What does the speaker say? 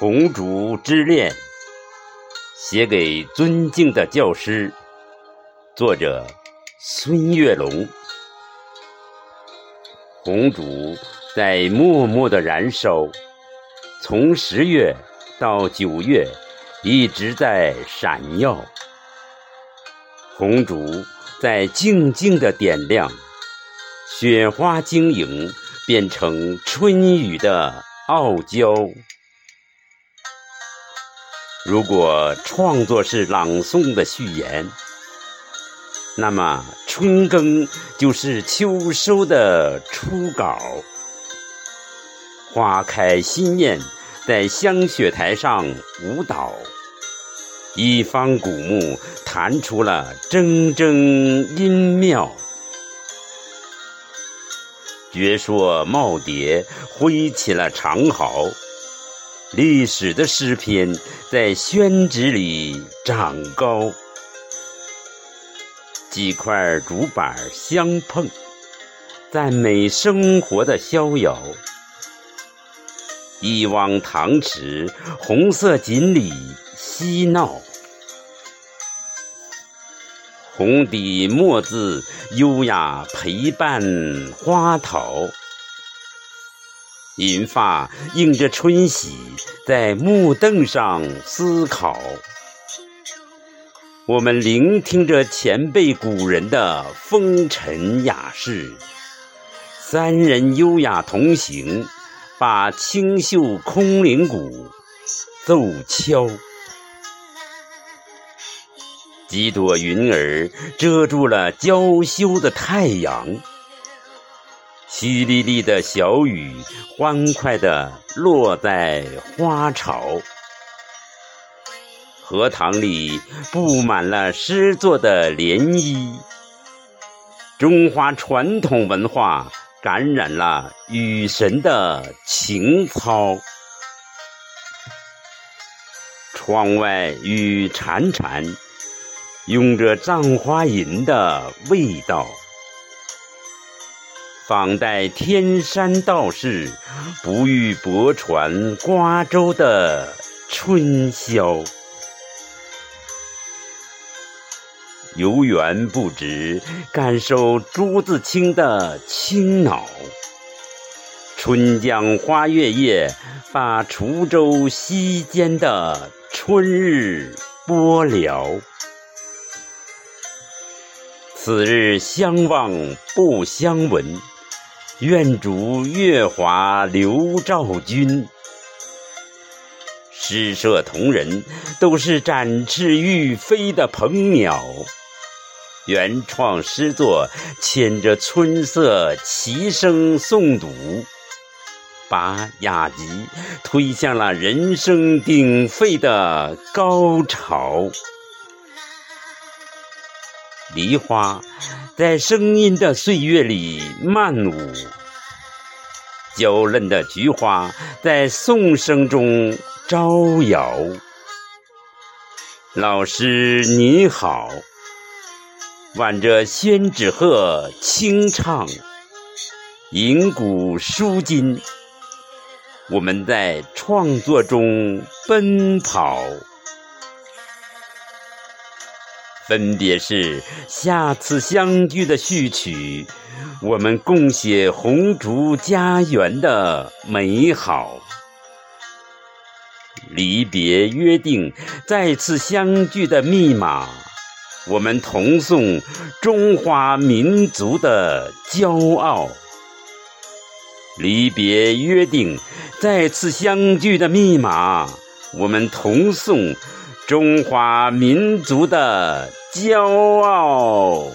红烛之恋，写给尊敬的教师，作者孙月龙。红烛在默默的燃烧，从十月到九月，一直在闪耀。红烛在静静的点亮，雪花晶莹，变成春雨的傲娇。如果创作是朗诵的序言，那么春耕就是秋收的初稿。花开心艳，在香雪台上舞蹈，一方古木弹出了铮铮音妙。绝说耄耋挥起了长毫。历史的诗篇在宣纸里长高，几块竹板相碰，赞美生活的逍遥。一汪塘池，红色锦鲤嬉闹，红底墨字优雅陪伴花桃。银发映着春喜，在木凳上思考。我们聆听着前辈古人的风尘雅事，三人优雅同行，把清秀空灵鼓奏敲。几朵云儿遮住了娇羞的太阳。淅沥沥的小雨，欢快地落在花潮。荷塘里布满了诗作的涟漪。中华传统文化感染了雨神的情操。窗外雨潺潺，拥着葬花吟的味道。仿代天山道士不遇泊船瓜洲的春宵，游园不值，感受朱自清的清脑。春江花月夜，把滁州西间的春日播了。此日相望不相闻。愿逐月华流照君。诗社同仁都是展翅欲飞的鹏鸟，原创诗作牵着春色齐声诵读，把雅集推向了人声鼎沸的高潮。梨花在声音的岁月里漫舞，娇嫩的菊花在颂声中招摇。老师你好，挽着宣纸鹤轻唱，吟古书今，我们在创作中奔跑。分别是下次相聚的序曲，我们共写红烛家园的美好。离别约定，再次相聚的密码，我们同颂中华民族的骄傲。离别约定，再次相聚的密码，我们同颂中华民族的。骄傲。